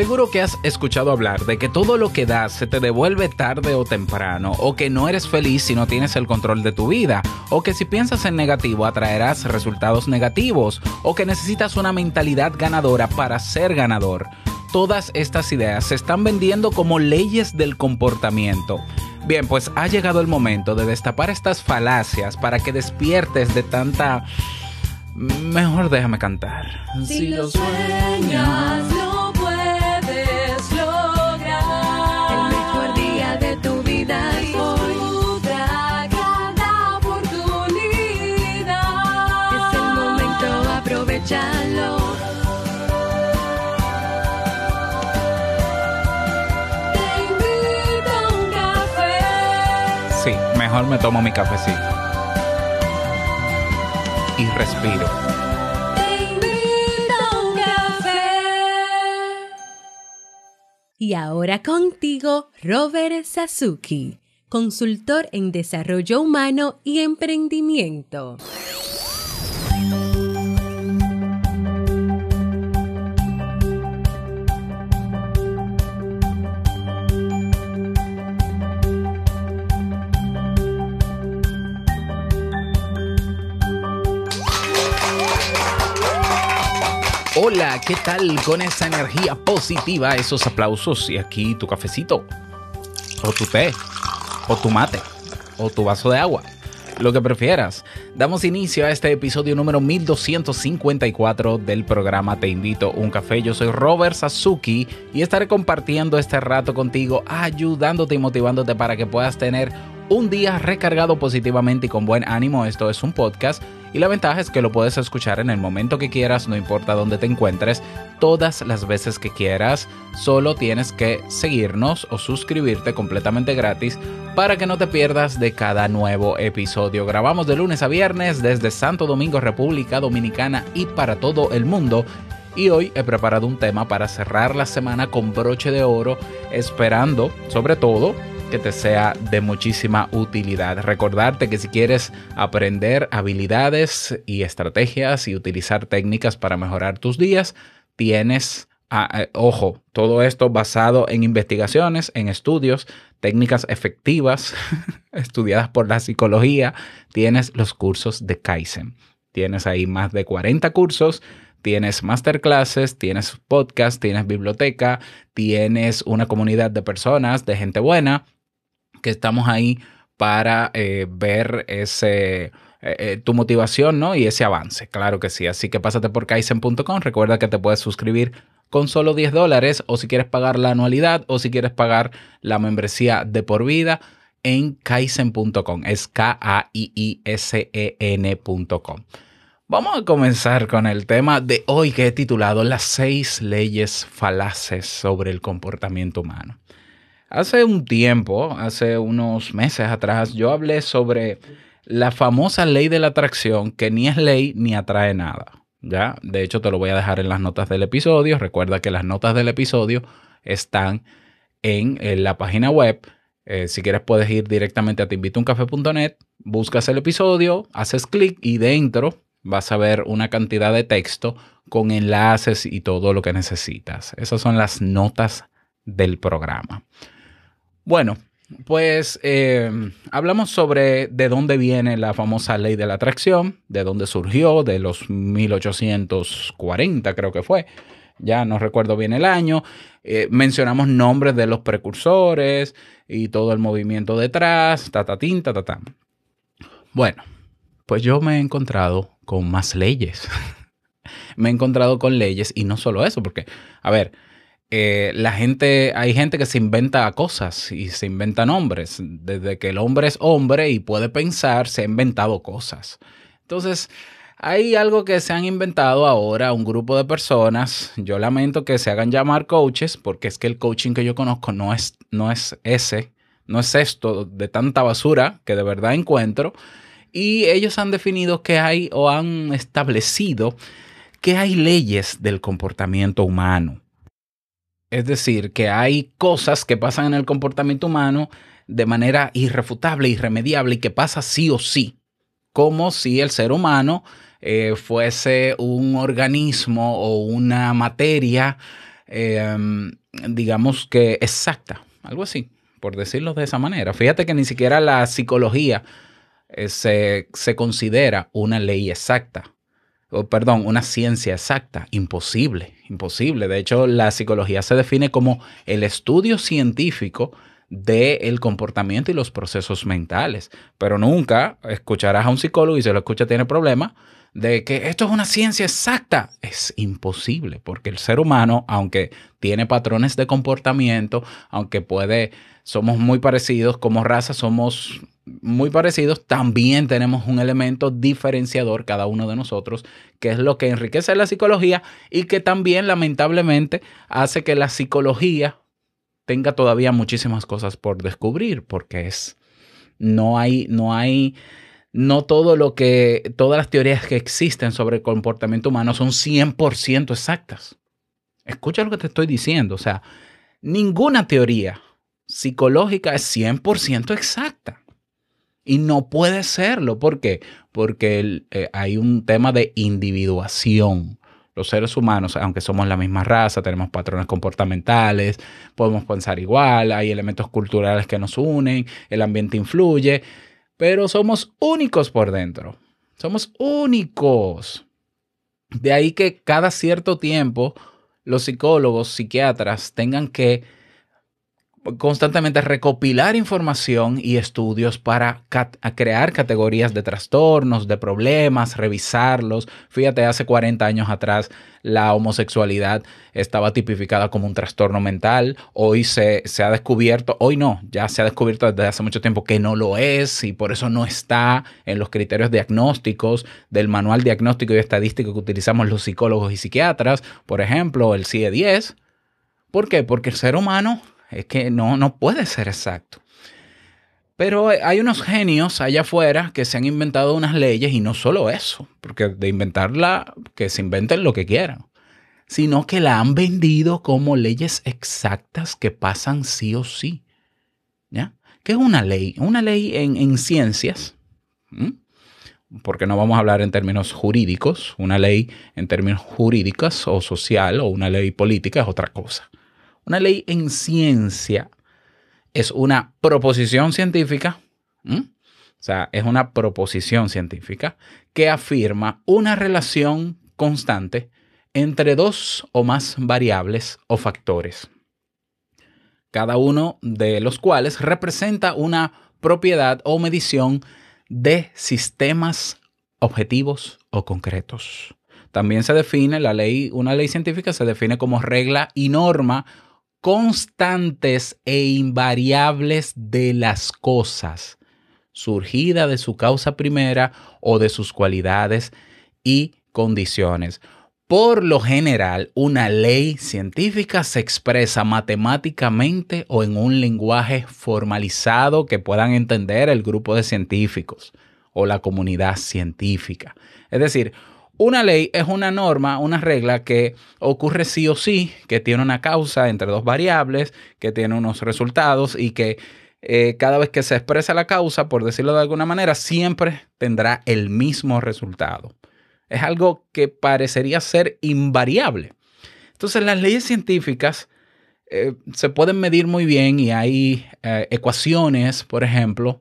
Seguro que has escuchado hablar de que todo lo que das se te devuelve tarde o temprano, o que no eres feliz si no tienes el control de tu vida, o que si piensas en negativo atraerás resultados negativos, o que necesitas una mentalidad ganadora para ser ganador. Todas estas ideas se están vendiendo como leyes del comportamiento. Bien, pues ha llegado el momento de destapar estas falacias para que despiertes de tanta... Mejor déjame cantar. Si, lo sueñas, lo mejor me tomo mi cafecito. Y respiro. Café. Y ahora contigo, Robert Sasuki, consultor en desarrollo humano y emprendimiento. Hola, ¿qué tal con esa energía positiva, esos aplausos y aquí tu cafecito? O tu té, o tu mate, o tu vaso de agua, lo que prefieras. Damos inicio a este episodio número 1254 del programa Te invito a un café. Yo soy Robert Sasuki y estaré compartiendo este rato contigo, ayudándote y motivándote para que puedas tener un día recargado positivamente y con buen ánimo. Esto es un podcast y la ventaja es que lo puedes escuchar en el momento que quieras, no importa dónde te encuentres, todas las veces que quieras. Solo tienes que seguirnos o suscribirte completamente gratis para que no te pierdas de cada nuevo episodio. Grabamos de lunes a viernes desde Santo Domingo, República Dominicana y para todo el mundo. Y hoy he preparado un tema para cerrar la semana con broche de oro, esperando, sobre todo, que te sea de muchísima utilidad. Recordarte que si quieres aprender habilidades y estrategias y utilizar técnicas para mejorar tus días, tienes, ah, eh, ojo, todo esto basado en investigaciones, en estudios, técnicas efectivas estudiadas por la psicología, tienes los cursos de Kaizen. Tienes ahí más de 40 cursos tienes masterclasses, tienes podcast, tienes biblioteca, tienes una comunidad de personas, de gente buena, que estamos ahí para eh, ver ese, eh, eh, tu motivación ¿no? y ese avance. Claro que sí. Así que pásate por kaizen.com. Recuerda que te puedes suscribir con solo 10 dólares o si quieres pagar la anualidad o si quieres pagar la membresía de por vida en kaizen.com. Es K-A-I-I-S-E-N.com. Vamos a comenzar con el tema de hoy que he titulado Las seis leyes falaces sobre el comportamiento humano. Hace un tiempo, hace unos meses atrás, yo hablé sobre la famosa ley de la atracción que ni es ley ni atrae nada. ¿ya? De hecho, te lo voy a dejar en las notas del episodio. Recuerda que las notas del episodio están en, en la página web. Eh, si quieres puedes ir directamente a teinvitouncafe.net, buscas el episodio, haces clic y dentro vas a ver una cantidad de texto con enlaces y todo lo que necesitas. Esas son las notas del programa. Bueno, pues eh, hablamos sobre de dónde viene la famosa ley de la atracción, de dónde surgió, de los 1840 creo que fue, ya no recuerdo bien el año. Eh, mencionamos nombres de los precursores y todo el movimiento detrás, ta ta tin, ta ta ta. Bueno, pues yo me he encontrado con más leyes. me he encontrado con leyes y no solo eso, porque, a ver, eh, la gente, hay gente que se inventa cosas y se inventa nombres. Desde que el hombre es hombre y puede pensar, se ha inventado cosas. Entonces, hay algo que se han inventado ahora un grupo de personas. Yo lamento que se hagan llamar coaches porque es que el coaching que yo conozco no es, no es ese, no es esto de tanta basura que de verdad encuentro. Y ellos han definido que hay o han establecido que hay leyes del comportamiento humano. Es decir, que hay cosas que pasan en el comportamiento humano de manera irrefutable, irremediable y que pasa sí o sí, como si el ser humano eh, fuese un organismo o una materia eh, digamos que exacta, algo así, por decirlo de esa manera. Fíjate que ni siquiera la psicología eh, se, se considera una ley exacta, o perdón, una ciencia exacta, imposible, imposible. De hecho, la psicología se define como el estudio científico del comportamiento y los procesos mentales. Pero nunca escucharás a un psicólogo y si lo escucha tiene problemas de que esto es una ciencia exacta. Es imposible, porque el ser humano, aunque tiene patrones de comportamiento, aunque puede, somos muy parecidos como raza, somos muy parecidos, también tenemos un elemento diferenciador cada uno de nosotros, que es lo que enriquece la psicología y que también lamentablemente hace que la psicología tenga todavía muchísimas cosas por descubrir, porque es, no hay, no hay, no todo lo que, todas las teorías que existen sobre el comportamiento humano son 100% exactas. Escucha lo que te estoy diciendo, o sea, ninguna teoría psicológica es 100% exacta. Y no puede serlo. ¿Por qué? Porque eh, hay un tema de individuación. Los seres humanos, aunque somos la misma raza, tenemos patrones comportamentales, podemos pensar igual, hay elementos culturales que nos unen, el ambiente influye, pero somos únicos por dentro. Somos únicos. De ahí que cada cierto tiempo los psicólogos, psiquiatras tengan que constantemente recopilar información y estudios para crear categorías de trastornos, de problemas, revisarlos. Fíjate, hace 40 años atrás la homosexualidad estaba tipificada como un trastorno mental. Hoy se, se ha descubierto, hoy no, ya se ha descubierto desde hace mucho tiempo que no lo es y por eso no está en los criterios diagnósticos del manual diagnóstico y estadístico que utilizamos los psicólogos y psiquiatras, por ejemplo, el CIE-10. ¿Por qué? Porque el ser humano es que no, no puede ser exacto. Pero hay unos genios allá afuera que se han inventado unas leyes y no solo eso, porque de inventarla, que se inventen lo que quieran, sino que la han vendido como leyes exactas que pasan sí o sí. ¿Ya? ¿Qué es una ley? Una ley en, en ciencias, porque no vamos a hablar en términos jurídicos, una ley en términos jurídicos o social o una ley política es otra cosa. Una ley en ciencia es una proposición científica, o sea, es una proposición científica que afirma una relación constante entre dos o más variables o factores, cada uno de los cuales representa una propiedad o medición de sistemas objetivos o concretos. También se define la ley, una ley científica se define como regla y norma constantes e invariables de las cosas, surgida de su causa primera o de sus cualidades y condiciones. Por lo general, una ley científica se expresa matemáticamente o en un lenguaje formalizado que puedan entender el grupo de científicos o la comunidad científica. Es decir, una ley es una norma, una regla que ocurre sí o sí, que tiene una causa entre dos variables, que tiene unos resultados y que eh, cada vez que se expresa la causa, por decirlo de alguna manera, siempre tendrá el mismo resultado. Es algo que parecería ser invariable. Entonces las leyes científicas eh, se pueden medir muy bien y hay eh, ecuaciones, por ejemplo,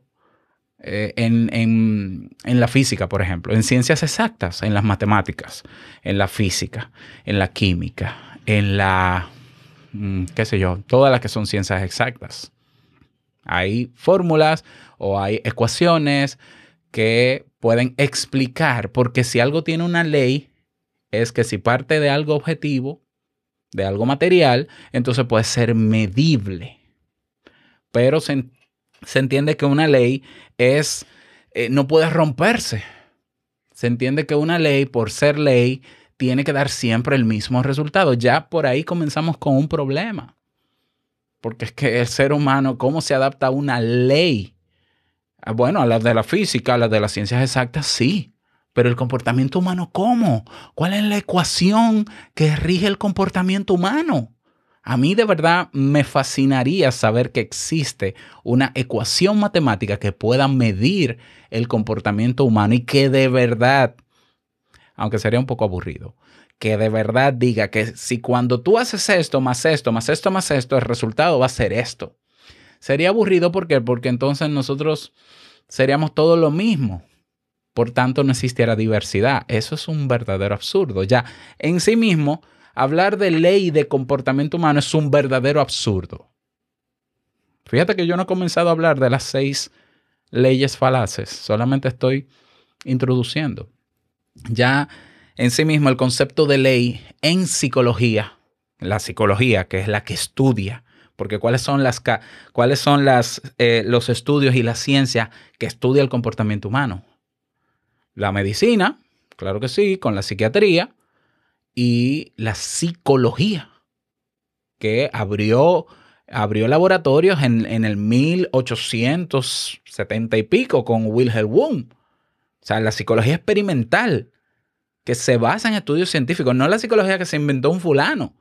eh, en, en- en la física, por ejemplo, en ciencias exactas, en las matemáticas, en la física, en la química, en la, mm, qué sé yo, todas las que son ciencias exactas. Hay fórmulas o hay ecuaciones que pueden explicar, porque si algo tiene una ley, es que si parte de algo objetivo, de algo material, entonces puede ser medible. Pero se entiende que una ley es, eh, no puede romperse. Se entiende que una ley, por ser ley, tiene que dar siempre el mismo resultado. Ya por ahí comenzamos con un problema. Porque es que el ser humano, ¿cómo se adapta a una ley? Ah, Bueno, a las de la física, a las de las ciencias exactas, sí. Pero el comportamiento humano, ¿cómo? ¿Cuál es la ecuación que rige el comportamiento humano? A mí de verdad me fascinaría saber que existe una ecuación matemática que pueda medir el comportamiento humano y que de verdad, aunque sería un poco aburrido, que de verdad diga que si cuando tú haces esto, más esto, más esto, más esto, el resultado va a ser esto. Sería aburrido ¿por qué? porque entonces nosotros seríamos todo lo mismo. Por tanto, no existiera diversidad. Eso es un verdadero absurdo. Ya en sí mismo, hablar de ley de comportamiento humano es un verdadero absurdo. Fíjate que yo no he comenzado a hablar de las seis leyes falaces, solamente estoy introduciendo. Ya en sí mismo el concepto de ley en psicología, la psicología que es la que estudia, porque cuáles son las cuáles son las eh, los estudios y la ciencia que estudia el comportamiento humano. La medicina, claro que sí, con la psiquiatría y la psicología que abrió abrió laboratorios en, en el 1870 y pico con Wilhelm Wundt. O sea, la psicología experimental, que se basa en estudios científicos, no la psicología que se inventó un fulano,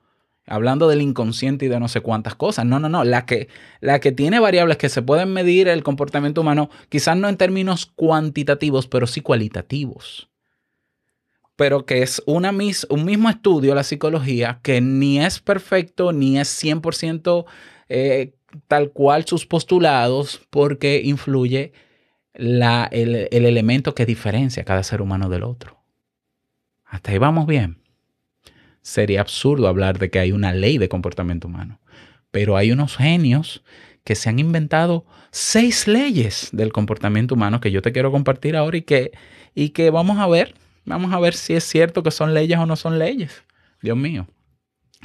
hablando del inconsciente y de no sé cuántas cosas. No, no, no. La que, la que tiene variables que se pueden medir el comportamiento humano, quizás no en términos cuantitativos, pero sí cualitativos. Pero que es un mismo estudio, la psicología, que ni es perfecto, ni es 100% eh, tal cual sus postulados, porque influye la, el, el elemento que diferencia a cada ser humano del otro. Hasta ahí vamos bien. Sería absurdo hablar de que hay una ley de comportamiento humano, pero hay unos genios que se han inventado seis leyes del comportamiento humano que yo te quiero compartir ahora y que, y que vamos a ver, vamos a ver si es cierto que son leyes o no son leyes. Dios mío.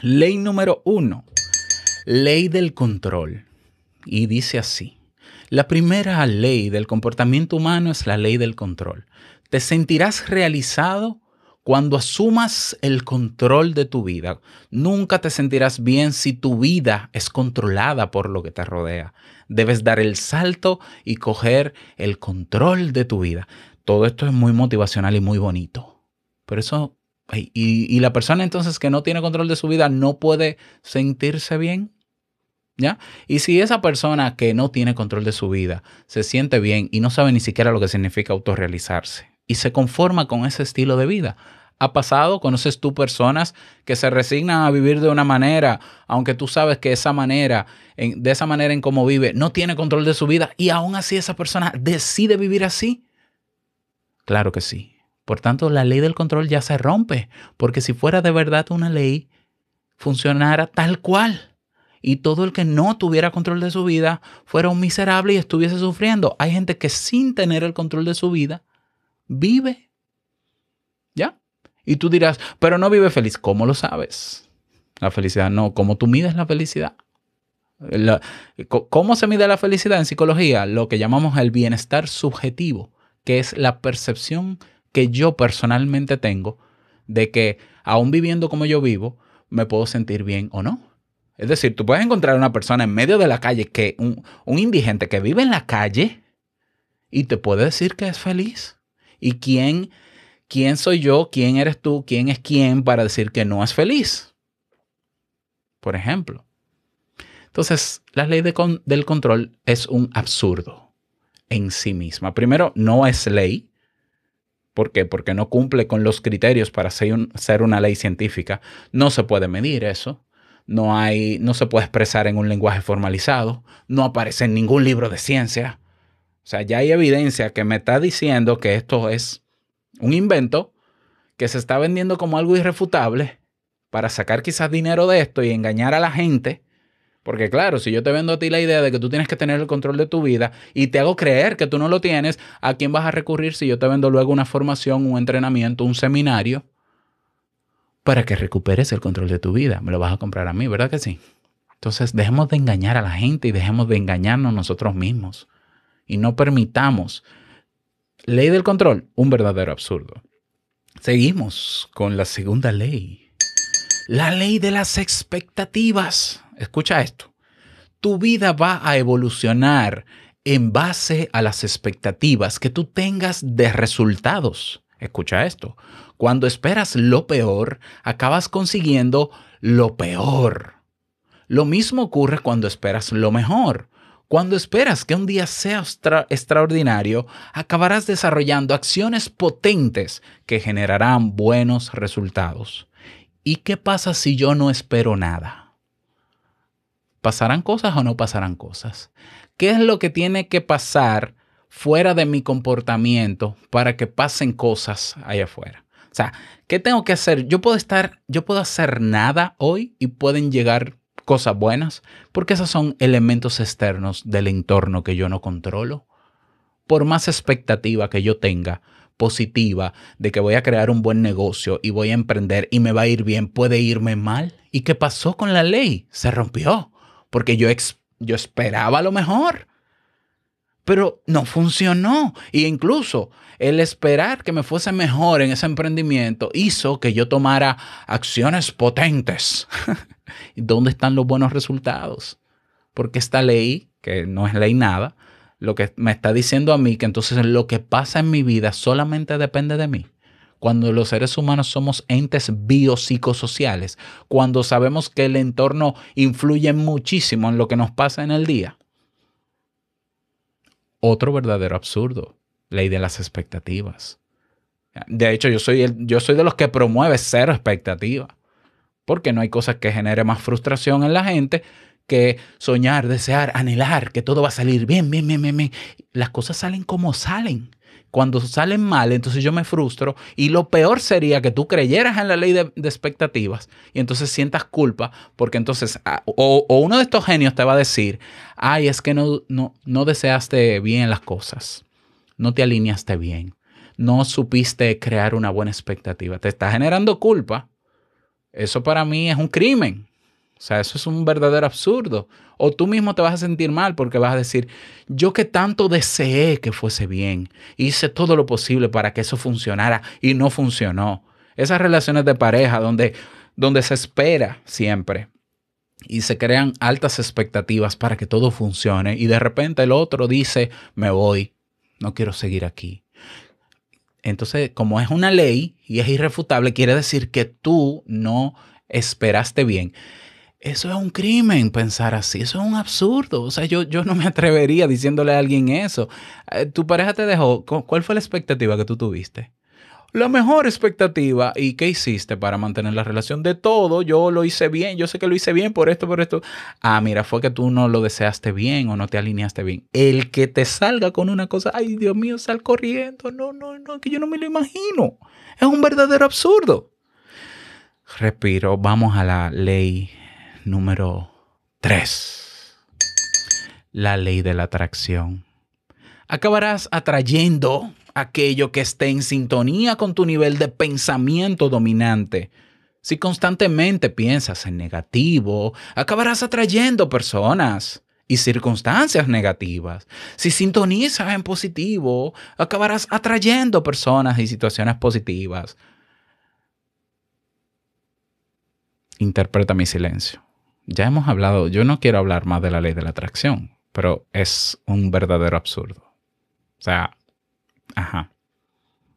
Ley número uno, ley del control. Y dice así. La primera ley del comportamiento humano es la ley del control. Te sentirás realizado cuando asumas el control de tu vida. Nunca te sentirás bien si tu vida es controlada por lo que te rodea. Debes dar el salto y coger el control de tu vida. Todo esto es muy motivacional y muy bonito. Pero eso, y, y la persona entonces que no tiene control de su vida no puede sentirse bien. ¿Ya? Y si esa persona que no tiene control de su vida se siente bien y no sabe ni siquiera lo que significa autorrealizarse y se conforma con ese estilo de vida, ¿ha pasado? ¿Conoces tú personas que se resignan a vivir de una manera, aunque tú sabes que esa manera, en, de esa manera en cómo vive, no tiene control de su vida y aún así esa persona decide vivir así? Claro que sí. Por tanto, la ley del control ya se rompe, porque si fuera de verdad una ley, funcionara tal cual y todo el que no tuviera control de su vida fuera un miserable y estuviese sufriendo. Hay gente que sin tener el control de su vida vive. ¿Ya? Y tú dirás, pero no vive feliz. ¿Cómo lo sabes? La felicidad no. ¿Cómo tú mides la felicidad? ¿Cómo se mide la felicidad en psicología? Lo que llamamos el bienestar subjetivo, que es la percepción que yo personalmente tengo de que aún viviendo como yo vivo, me puedo sentir bien o no. Es decir, tú puedes encontrar una persona en medio de la calle, que un, un indigente que vive en la calle y te puede decir que es feliz. ¿Y quién, quién soy yo? ¿Quién eres tú? ¿Quién es quién para decir que no es feliz? Por ejemplo. Entonces, la ley del control es un absurdo en sí misma. Primero, no es ley. ¿Por qué? Porque no cumple con los criterios para ser, un- ser una ley científica. No se puede medir eso no hay, no se puede expresar en un lenguaje formalizado, no aparece en ningún libro de ciencia. O sea, ya hay evidencia que me está diciendo que esto es un invento que se está vendiendo como algo irrefutable para sacar quizás dinero de esto y engañar a la gente. Porque claro, si yo te vendo a ti la idea de que tú tienes que tener el control de tu vida y te hago creer que tú no lo tienes, ¿a quién vas a recurrir si yo te vendo luego una formación, un entrenamiento, un seminario? para que recuperes el control de tu vida. Me lo vas a comprar a mí, ¿verdad que sí? Entonces, dejemos de engañar a la gente y dejemos de engañarnos nosotros mismos. Y no permitamos. Ley del control, un verdadero absurdo. Seguimos con la segunda ley. La ley de las expectativas. Escucha esto. Tu vida va a evolucionar en base a las expectativas que tú tengas de resultados. Escucha esto. Cuando esperas lo peor, acabas consiguiendo lo peor. Lo mismo ocurre cuando esperas lo mejor. Cuando esperas que un día sea extra- extraordinario, acabarás desarrollando acciones potentes que generarán buenos resultados. ¿y qué pasa si yo no espero nada? ¿Pasarán cosas o no pasarán cosas? ¿Qué es lo que tiene que pasar fuera de mi comportamiento para que pasen cosas allá afuera? O sea, ¿qué tengo que hacer? Yo puedo estar, yo puedo hacer nada hoy y pueden llegar cosas buenas, porque esos son elementos externos del entorno que yo no controlo. Por más expectativa que yo tenga, positiva, de que voy a crear un buen negocio y voy a emprender y me va a ir bien, puede irme mal. ¿Y qué pasó con la ley? Se rompió, porque yo, ex- yo esperaba lo mejor pero no funcionó. Y incluso el esperar que me fuese mejor en ese emprendimiento hizo que yo tomara acciones potentes. ¿Y ¿Dónde están los buenos resultados? Porque esta ley, que no es ley nada, lo que me está diciendo a mí que entonces lo que pasa en mi vida solamente depende de mí. Cuando los seres humanos somos entes biopsicosociales, cuando sabemos que el entorno influye muchísimo en lo que nos pasa en el día, otro verdadero absurdo, ley de las expectativas. De hecho, yo soy, yo soy de los que promueve cero expectativa, porque no hay cosas que genere más frustración en la gente que soñar, desear, anhelar que todo va a salir bien, bien, bien, bien, bien. Las cosas salen como salen. Cuando salen mal, entonces yo me frustro y lo peor sería que tú creyeras en la ley de, expectativas y entonces sientas culpa porque entonces ah, o, o uno de estos genios te va a decir, ay, es que no, no, no deseaste bien las cosas, no te alineaste bien, no supiste crear una buena expectativa, te está generando culpa. Eso para mí es un crimen. O sea, eso es un verdadero absurdo. O tú mismo te vas a sentir mal porque vas a decir, yo que tanto deseé que fuese bien, hice todo lo posible para que eso funcionara y no funcionó. Esas relaciones de pareja donde, donde se espera siempre y se crean altas expectativas para que todo funcione y de repente el otro dice, me voy, no quiero seguir aquí. Entonces, como es una ley y es irrefutable, quiere decir que tú no esperaste bien. Eso es un crimen pensar así, eso es un absurdo. O sea, yo, yo no me atrevería diciéndole a alguien eso. Eh, Tu pareja te dejó, ¿cu- ¿cuál fue la expectativa que tú tuviste? La mejor expectativa. ¿Y qué hiciste para mantener la relación? De todo, yo lo hice bien, yo sé que lo hice bien por esto, por esto. Ah, mira, fue que tú no lo deseaste bien o no te alineaste bien. El que te salga con una cosa, ay Dios mío, sal corriendo. No, no, no, que yo no me lo imagino. Es un verdadero absurdo. Respiro, vamos a la ley número 3. La ley de la atracción. Acabarás atrayendo aquello que esté en sintonía con tu nivel de pensamiento dominante. Si constantemente piensas en negativo, acabarás atrayendo personas y circunstancias negativas. Si sintonizas en positivo, acabarás atrayendo personas y situaciones positivas. Interpreta mi silencio. Ya hemos hablado, yo no quiero hablar más de la ley de la atracción, pero es un verdadero absurdo. O sea, ajá.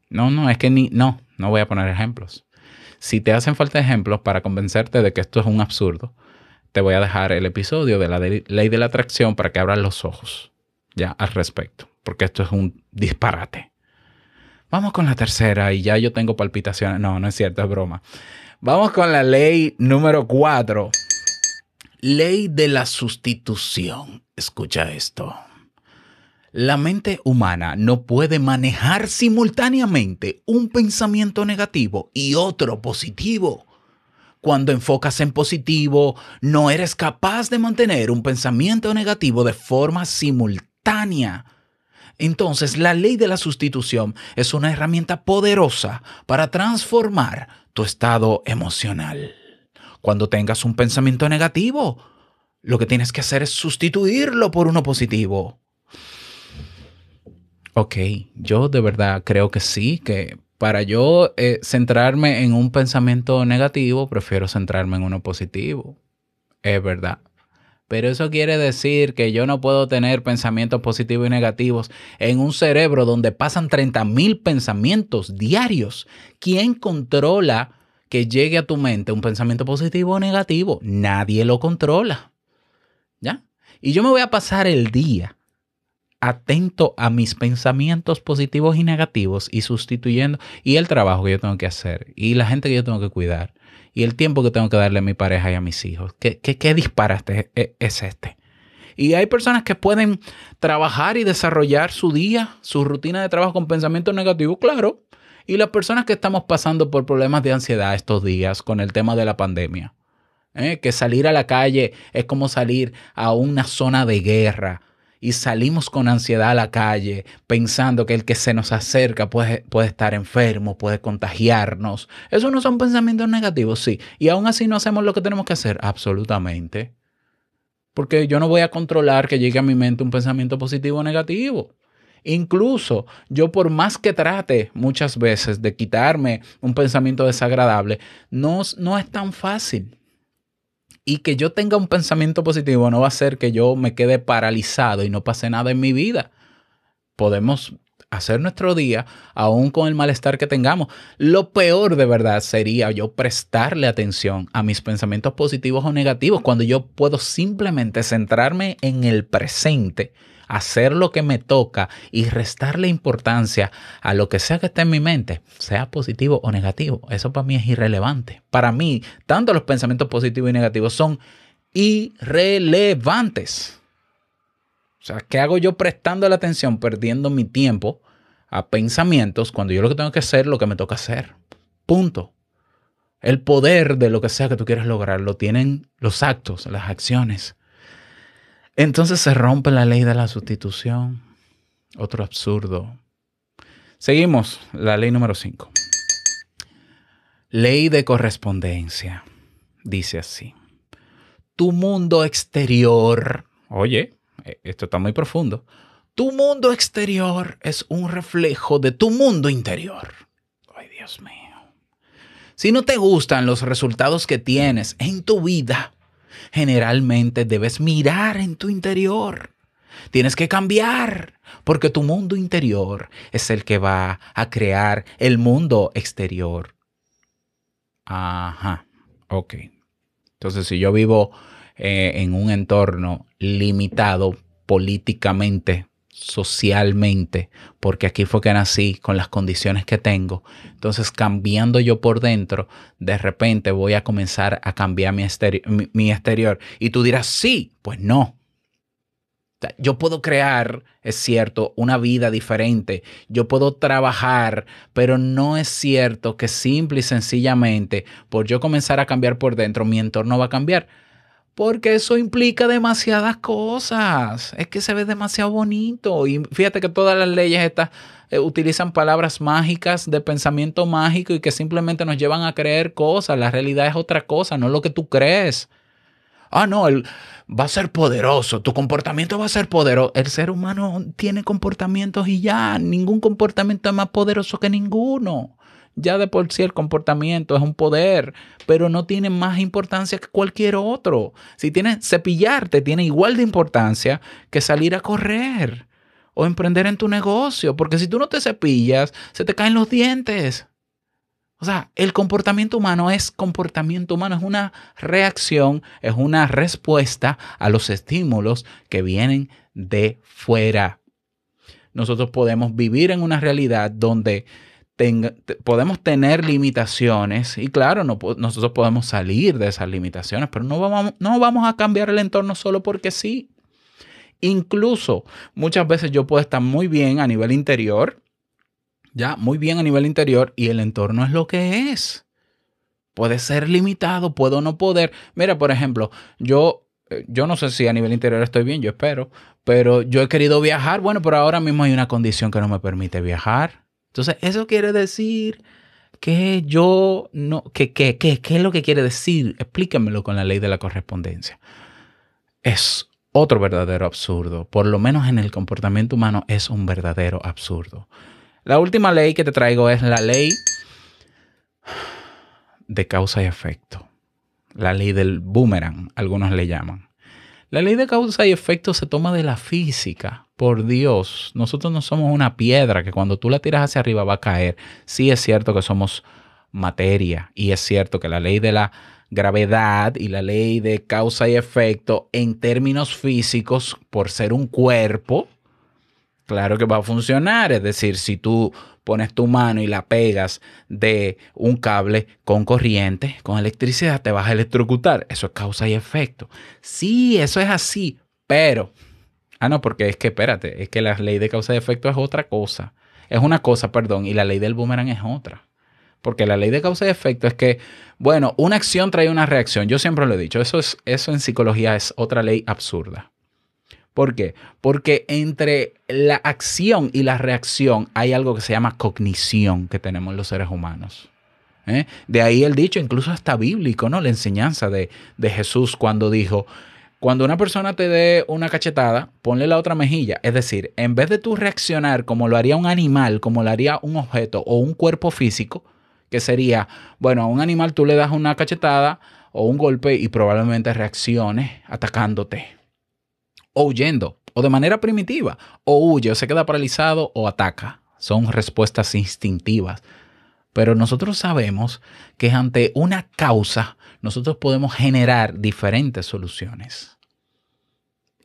No, no, es que ni, no, no voy a poner ejemplos. Si te hacen falta ejemplos para convencerte de que esto es un absurdo, te voy a dejar el episodio de la ley de la atracción para que abras los ojos ya al respecto, porque esto es un disparate. Vamos con la tercera y ya yo tengo palpitaciones. No, no es cierto, es broma. Vamos con la ley número 4. Ley de la sustitución. Escucha esto. La mente humana no puede manejar simultáneamente un pensamiento negativo y otro positivo. Cuando enfocas en positivo, no eres capaz de mantener un pensamiento negativo de forma simultánea. Entonces, la ley de la sustitución es una herramienta poderosa para transformar tu estado emocional. Cuando tengas un pensamiento negativo, lo que tienes que hacer es sustituirlo por uno positivo. Ok, yo de verdad creo que sí, que para yo eh, centrarme en un pensamiento negativo, prefiero centrarme en uno positivo. Es verdad. Pero eso quiere decir que yo no puedo tener pensamientos positivos y negativos en un cerebro donde pasan 30.000 pensamientos diarios. ¿Quién controla que llegue a tu mente un pensamiento positivo o negativo? Nadie lo controla. ¿Ya? Y yo me voy a pasar el día atento a mis pensamientos positivos y negativos y sustituyendo, y el trabajo que yo tengo que hacer, y la gente que yo tengo que cuidar, y el tiempo que tengo que darle a mi pareja y a mis hijos. ¿Qué, qué, qué disparate es- es este? Y hay personas que pueden trabajar y desarrollar su día, su rutina de trabajo con pensamientos negativos, claro. Y las personas que estamos pasando por problemas de ansiedad estos días con el tema de la pandemia. ¿eh? Que salir a la calle es como salir a una zona de guerra. Y salimos con ansiedad a la calle pensando que el que se nos acerca puede, puede estar enfermo, puede contagiarnos. Eso no son pensamientos negativos, sí. Y aún así no hacemos lo que tenemos que hacer. Absolutamente. Porque yo no voy a controlar que llegue a mi mente un pensamiento positivo o negativo. Incluso yo por más que trate muchas veces de quitarme un pensamiento desagradable, no, no es tan fácil. Y que yo tenga un pensamiento positivo no va a hacer que yo me quede paralizado y no pase nada en mi vida. Podemos hacer nuestro día aún con el malestar que tengamos. Lo peor de verdad sería yo prestarle atención a mis pensamientos positivos o negativos cuando yo puedo simplemente centrarme en el presente, hacer lo que me toca y restarle importancia a lo que sea que esté en mi mente, sea positivo o negativo. Eso para mí es irrelevante. Para mí, tanto los pensamientos positivos y negativos son irrelevantes. O sea, ¿qué hago yo prestando la atención, perdiendo mi tiempo a pensamientos cuando yo lo que tengo que hacer, lo que me toca hacer? Punto. El poder de lo que sea que tú quieras lograr lo tienen los actos, las acciones. Entonces se rompe la ley de la sustitución. Otro absurdo. Seguimos, la ley número 5. Ley de correspondencia. Dice así. Tu mundo exterior, oye, eh, esto está muy profundo. Tu mundo exterior es un reflejo de tu mundo interior. Ay, Dios mío. Si no te gustan los resultados que tienes en tu vida, generalmente debes mirar en tu interior. Tienes que cambiar, porque tu mundo interior es el que va a crear el mundo exterior. Ajá, ok. Entonces, si yo vivo eh, en un entorno limitado políticamente, socialmente, porque aquí fue que nací con las condiciones que tengo, entonces cambiando yo por dentro, de repente voy a comenzar a cambiar mi, exteri- mi- mi exterior. Y tú dirás, sí, pues no. Yo puedo crear, es cierto, una vida diferente. Yo puedo trabajar, pero no es cierto que simple y sencillamente por yo comenzar a cambiar por dentro, mi entorno va a cambiar. Porque eso implica demasiadas cosas. Es que se ve demasiado bonito. Y fíjate que todas las leyes estas eh, utilizan palabras mágicas de pensamiento mágico y que simplemente nos llevan a creer cosas. La realidad es otra cosa, no lo que tú crees. Ah, no, él va a ser poderoso, tu comportamiento va a ser poderoso. El ser humano tiene comportamientos y ya, ningún comportamiento es más poderoso que ninguno. Ya de por sí el comportamiento es un poder, pero no tiene más importancia que cualquier otro. Si tienes cepillarte, tiene igual de importancia que salir a correr o emprender en tu negocio, porque si tú no te cepillas, se te caen los dientes. O sea, el comportamiento humano es comportamiento humano, es una reacción, es una respuesta a los estímulos que vienen de fuera. Nosotros podemos vivir en una realidad donde podemos tener limitaciones y claro, nosotros podemos salir de esas limitaciones, pero no vamos, no vamos a cambiar el entorno solo porque sí. Incluso muchas veces yo puedo estar muy bien a nivel interior, ya muy bien a nivel interior y el entorno es lo que es. Puede ser limitado, puedo no poder. Mira, por ejemplo, yo eh, yo no sé si a nivel interior estoy bien, yo espero, pero yo he querido viajar, bueno, pero ahora mismo hay una condición que no me permite viajar. Entonces, eso quiere decir que yo no, que, que, que, ¿qué es lo que quiere decir? Explíquenmelo con la ley de la correspondencia. Es otro verdadero absurdo, por lo menos en el comportamiento humano es un verdadero absurdo. La última ley que te traigo es la ley de causa y efecto. La ley del boomerang, algunos le llaman. La ley de causa y efecto se toma de la física. Por Dios, nosotros no somos una piedra que cuando tú la tiras hacia arriba va a caer. Sí es cierto que somos materia y es cierto que la ley de la gravedad y la ley de causa y efecto en términos físicos, por ser un cuerpo, Claro que va a funcionar. Es decir, si tú pones tu mano y la pegas de un cable con corriente, con electricidad, te vas a electrocutar. Eso es causa y efecto. Sí, eso es así, pero... Ah, no, porque es que, espérate, es que la ley de causa y efecto es otra cosa. Es una cosa, perdón, y la ley del boomerang es otra. Porque la ley de causa y efecto es que, bueno, una acción trae una reacción. Yo siempre lo he dicho, eso, es, eso en psicología es otra ley absurda. ¿Por qué? Porque entre la acción y la reacción hay algo que se llama cognición que tenemos los seres humanos. ¿eh? De ahí el dicho, incluso hasta bíblico, ¿no? La enseñanza de, de Jesús cuando dijo, cuando una persona te dé una cachetada, ponle la otra mejilla. Es decir, en vez de tú reaccionar como lo haría un animal, como lo haría un objeto o un cuerpo físico, que sería, bueno, a un animal tú le das una cachetada o un golpe y probablemente reaccione atacándote o huyendo, o de manera primitiva, o huye, o se queda paralizado, o ataca. Son respuestas instintivas. Pero nosotros sabemos que ante una causa, nosotros podemos generar diferentes soluciones.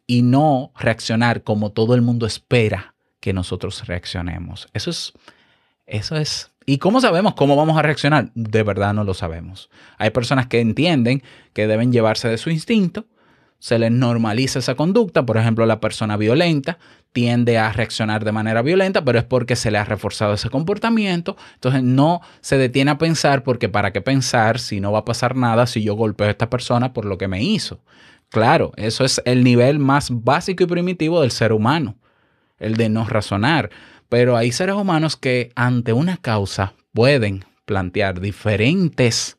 Y no reaccionar como todo el mundo espera que nosotros reaccionemos. Eso es, eso es. ¿Y cómo sabemos cómo vamos a reaccionar? De verdad no lo sabemos. Hay personas que entienden que deben llevarse de su instinto se les normaliza esa conducta. Por ejemplo, la persona violenta tiende a reaccionar de manera violenta, pero es porque se le ha reforzado ese comportamiento. Entonces no se detiene a pensar porque para qué pensar si no va a pasar nada si yo golpeo a esta persona por lo que me hizo. Claro, eso es el nivel más básico y primitivo del ser humano, el de no razonar. Pero hay seres humanos que ante una causa pueden plantear diferentes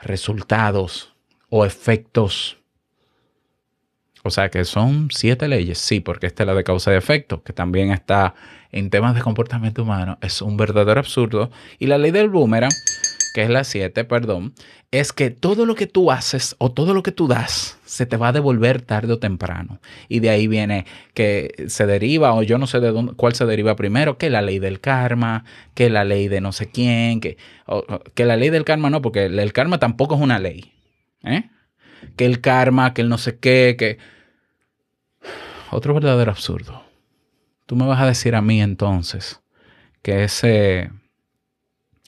resultados o efectos o sea que son siete leyes, sí, porque esta es la de causa y efecto, que también está en temas de comportamiento humano. Es un verdadero absurdo. Y la ley del boomerang, que es la siete, perdón, es que todo lo que tú haces o todo lo que tú das se te va a devolver tarde o temprano. Y de ahí viene que se deriva, o yo no sé de dónde, cuál se deriva primero, que la ley del karma, que la ley de no sé quién, que, o- que la ley del karma no, porque el karma tampoco es una ley. ¿eh? Que el karma, que el no sé qué, que... Otro verdadero absurdo. Tú me vas a decir a mí entonces que ese,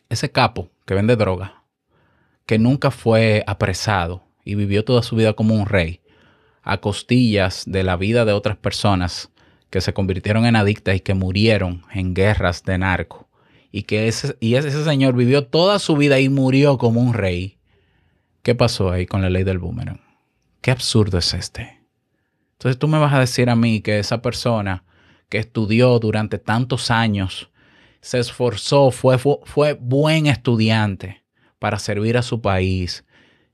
ese capo que vende droga, que nunca fue apresado y vivió toda su vida como un rey, a costillas de la vida de otras personas que se convirtieron en adictas y que murieron en guerras de narco, y que ese, y ese, señor vivió toda su vida y murió como un rey. ¿Qué pasó ahí con la ley del boomerang? ¿Qué absurdo es este? Entonces tú me vas a decir a mí que esa persona que estudió durante tantos años, se esforzó, fue, fue, buen estudiante para servir a su país,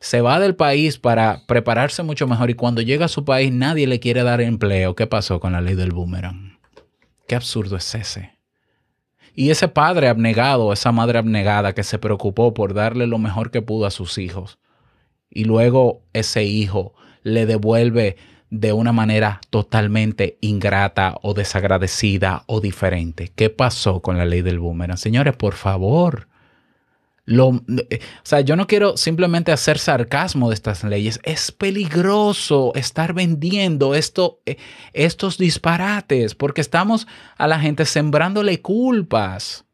se va del país para prepararse mucho mejor y cuando llega a su país nadie le quiere dar empleo. ¿Qué pasó con la ley del boomerang? ¿Qué absurdo es ese? Y ese padre abnegado, esa madre abnegada que se preocupó por darle lo mejor que pudo a sus hijos, y luego ese hijo le devuelve de una manera totalmente ingrata o desagradecida o diferente. ¿Qué pasó con la ley del boomerang? Señores, por favor. Lo, o sea, yo no quiero simplemente hacer sarcasmo de estas leyes. Es peligroso estar vendiendo esto, eh, estos disparates porque estamos a la gente sembrándole culpas.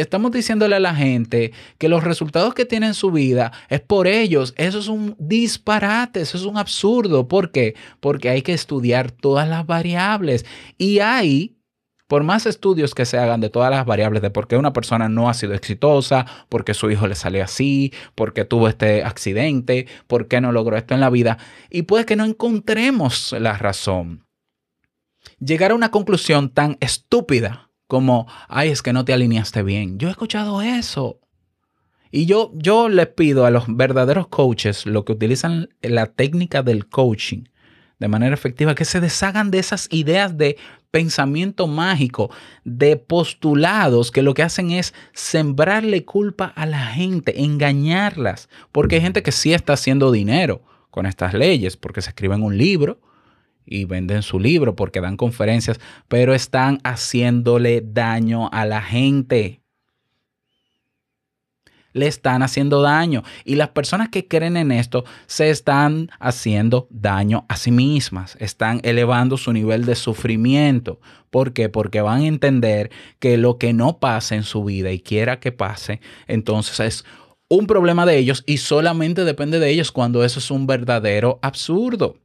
Estamos diciéndole a la gente que los resultados que tienen en su vida es por ellos. Eso es un disparate, eso es un absurdo. ¿Por qué? Porque hay que estudiar todas las variables. Y hay, por más estudios que se hagan de todas las variables de por qué una persona no ha sido exitosa, por qué su hijo le salió así, por qué tuvo este accidente, por qué no logró esto en la vida, y puede que no encontremos la razón. Llegar a una conclusión tan estúpida como, ay, es que no te alineaste bien. Yo he escuchado eso. Y yo, yo les pido a los verdaderos coaches, los que utilizan la técnica del coaching de manera efectiva, que se deshagan de esas ideas de pensamiento mágico, de postulados que lo que hacen es sembrarle culpa a la gente, engañarlas, porque hay gente que sí está haciendo dinero con estas leyes, porque se escriben un libro y venden su libro, porque dan conferencias, pero están haciéndole daño a la gente. le están haciendo daño. Y las personas que creen en esto se están haciendo daño a sí mismas, están elevando su nivel de sufrimiento. ¿Por qué? Porque van a entender que lo que no pasa en su vida y quiera que pase, entonces es un problema de ellos y solamente depende de ellos cuando eso es un verdadero absurdo.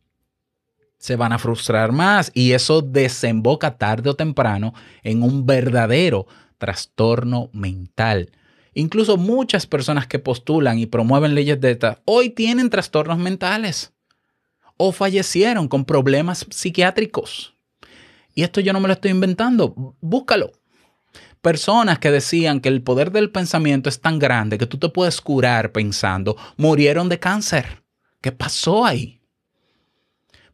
Se van a frustrar más y eso desemboca tarde o temprano en un verdadero trastorno mental. Incluso muchas personas que postulan y promueven leyes de estas hoy tienen trastornos mentales o fallecieron con problemas psiquiátricos. Y esto yo no me lo estoy inventando, búscalo. Personas que decían que el poder del pensamiento es tan grande que tú te puedes curar pensando, murieron de cáncer. ¿Qué pasó ahí?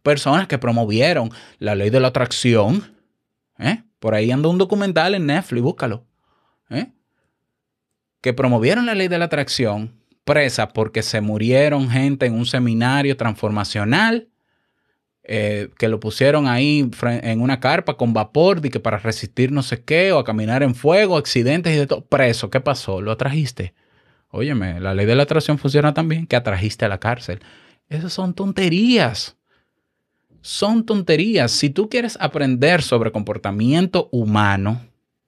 Personas que promovieron la ley de la atracción. ¿eh? Por ahí anda un documental en Netflix, búscalo. ¿eh? Que promovieron la ley de la atracción presa porque se murieron gente en un seminario transformacional eh, que lo pusieron ahí en una carpa con vapor de que para resistir no sé qué o a caminar en fuego, accidentes y de todo. Preso, ¿qué pasó? ¿Lo atrajiste? Óyeme, la ley de la atracción funciona también que atrajiste a la cárcel. Esas son tonterías. Son tonterías. Si tú quieres aprender sobre comportamiento humano,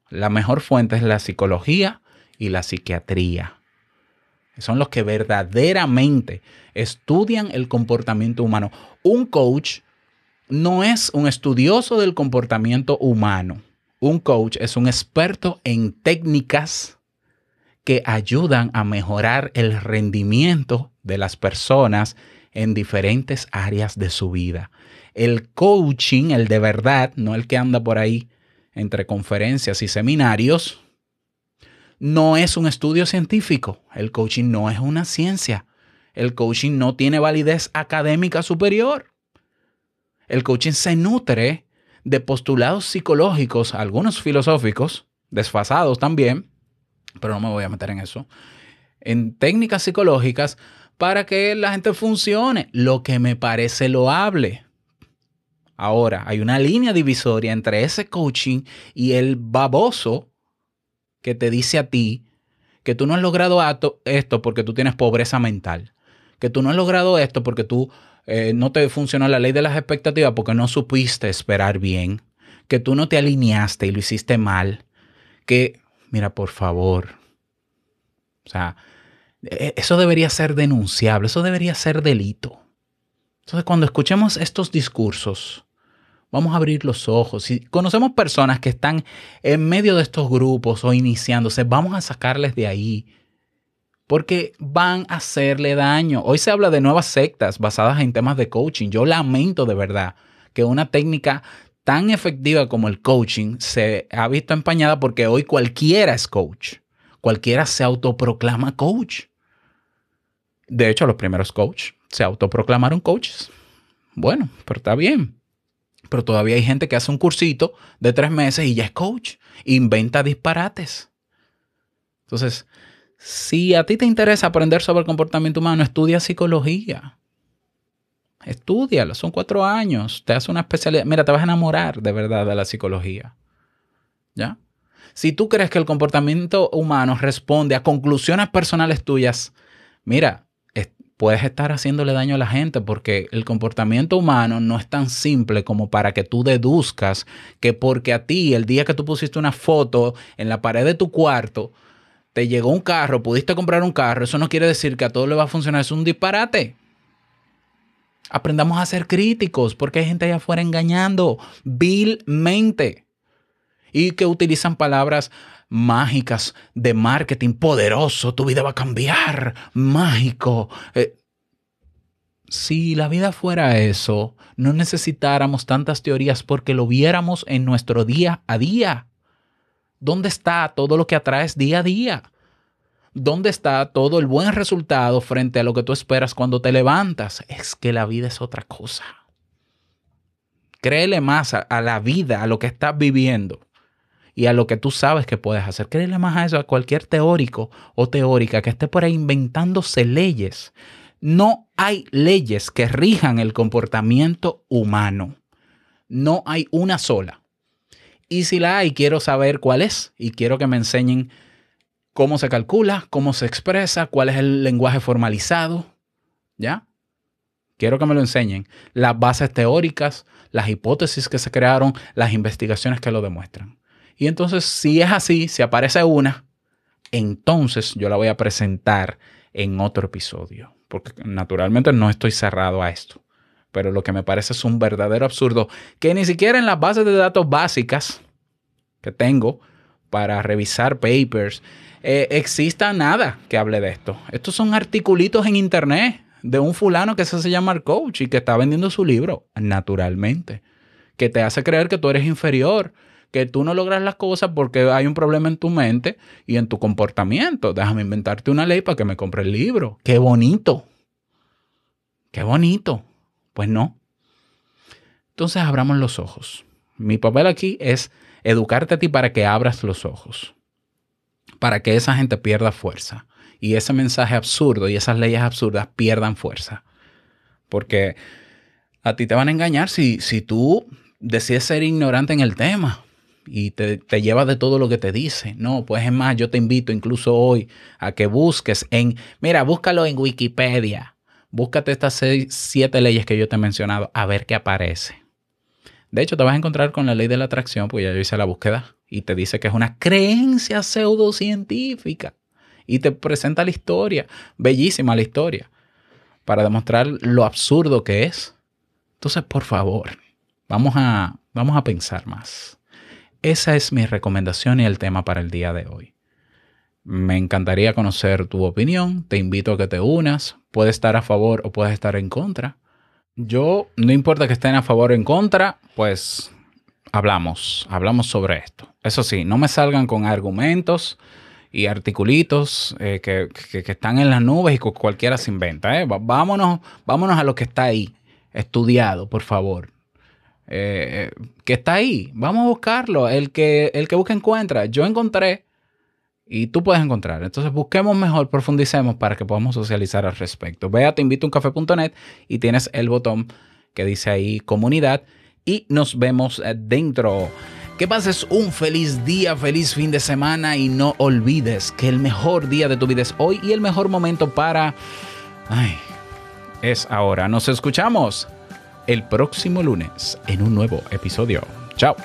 la mejor fuente es la psicología y la psiquiatría. Son los que verdaderamente estudian el comportamiento humano. Un coach no es un estudioso del comportamiento humano. Un coach es un experto en técnicas que ayudan a mejorar el rendimiento de las personas en diferentes áreas de su vida. El coaching, el de verdad, no el que anda por ahí entre conferencias y seminarios, no es un estudio científico. El coaching no es una ciencia. El coaching no tiene validez académica superior. El coaching se nutre de postulados psicológicos, algunos filosóficos, desfasados también, pero no me voy a meter en eso, en técnicas psicológicas para que la gente funcione, lo que me parece loable. Ahora, hay una línea divisoria entre ese coaching y el baboso que te dice a ti que tú no has logrado esto porque tú tienes pobreza mental, que tú no has logrado esto porque tú eh, no te funcionó la ley de las expectativas porque no supiste esperar bien, que tú no te alineaste y lo hiciste mal, que, mira, por favor, o sea, e- eso debería ser denunciable, eso debería ser delito. Entonces, cuando escuchemos estos discursos, vamos a abrir los ojos. Si conocemos personas que están en medio de estos grupos o iniciándose, vamos a sacarles de ahí. Porque van a hacerle daño. Hoy se habla de nuevas sectas basadas en temas de coaching. Yo lamento de verdad que una técnica tan efectiva como el coaching se ha visto empañada porque hoy cualquiera es coach. Cualquiera se autoproclama coach. De hecho, los primeros coach se autoproclamaron coaches. Bueno, pero está bien. Pero todavía hay gente que hace un cursito de tres meses y ya es coach. Inventa disparates. Entonces, si a ti te interesa aprender sobre el comportamiento humano, estudia psicología. Estudialo, son cuatro años. Te hace una especialidad. Mira, te vas a enamorar de verdad de la psicología. ¿Ya? Si tú crees que el comportamiento humano responde a conclusiones personales tuyas, mira, puedes estar haciéndole daño a la gente porque el comportamiento humano no es tan simple como para que tú deduzcas que porque a ti el día que tú pusiste una foto en la pared de tu cuarto, te llegó un carro, pudiste comprar un carro, eso no quiere decir que a todo le va a funcionar, es un disparate. Aprendamos a ser críticos porque hay gente allá afuera engañando vilmente y que utilizan palabras mágicas de marketing poderoso, tu vida va a cambiar, mágico. Eh, si la vida fuera eso, no necesitáramos tantas teorías porque lo viéramos en nuestro día a día. ¿Dónde está todo lo que atraes día a día? ¿Dónde está todo el buen resultado frente a lo que tú esperas cuando te levantas? Es que la vida es otra cosa. Créele más a, a la vida, a lo que estás viviendo y a lo que tú sabes que puedes hacer. Créele más a eso, a cualquier teórico o teórica que esté por ahí inventándose leyes. No hay leyes que rijan el comportamiento humano. No hay una sola. Y si la hay, quiero saber cuál es y quiero que me enseñen cómo se calcula, cómo se expresa, cuál es el lenguaje formalizado, ¿ya? Quiero que me lo enseñen. Las bases teóricas, las hipótesis que se crearon, las investigaciones que lo demuestran. Y entonces, si es así, si aparece una, entonces yo la voy a presentar en otro episodio. Porque naturalmente no estoy cerrado a esto. Pero lo que me parece es un verdadero absurdo que ni siquiera en las bases de datos básicas que tengo para revisar papers eh, exista nada que hable de esto. Estos son articulitos en internet de un fulano que se hace llamar coach y que está vendiendo su libro, naturalmente, que te hace creer que tú eres inferior, que tú no logras las cosas porque hay un problema en tu mente y en tu comportamiento. Déjame inventarte una ley para que me compre el libro. Qué bonito. Qué bonito. Pues no. Entonces abramos los ojos. Mi papel aquí es educarte a ti para que abras los ojos, para que esa gente pierda fuerza y ese mensaje absurdo y esas leyes absurdas pierdan fuerza. Porque a ti te van a engañar si, si tú decides ser ignorante en el tema y te, te llevas de todo lo que te dice. No, pues es más, yo te invito incluso hoy a que busques en, mira, búscalo en Wikipedia. Búscate estas seis, siete leyes que yo te he mencionado, a ver qué aparece. De hecho, te vas a encontrar con la ley de la atracción, pues ya yo hice la búsqueda y te dice que es una creencia pseudocientífica. Y te presenta la historia, bellísima la historia, para demostrar lo absurdo que es. Entonces, por favor, vamos a, vamos a pensar más. Esa es mi recomendación y el tema para el día de hoy. Me encantaría conocer tu opinión. Te invito a que te unas. Puedes estar a favor o puedes estar en contra. Yo, no importa que estén a favor o en contra, pues hablamos, hablamos sobre esto. Eso sí, no me salgan con argumentos y articulitos eh, que, que- que están en las nubes y que cualquiera se inventa. ¿eh? Vámonos, vámonos a lo que está ahí, estudiado, por favor. Eh, que está ahí, vamos a buscarlo. El que, el que busca encuentra. Yo encontré y tú puedes encontrar. Entonces busquemos mejor, profundicemos para que podamos socializar al respecto. Ve a teinvitouncafe.net y tienes el botón que dice ahí comunidad y nos vemos eh, dentro. Que pases un feliz día, feliz fin de semana y no olvides que el mejor día de tu vida es hoy y el mejor momento para... Ay, es ahora. Nos escuchamos el próximo lunes en un nuevo episodio. Chao.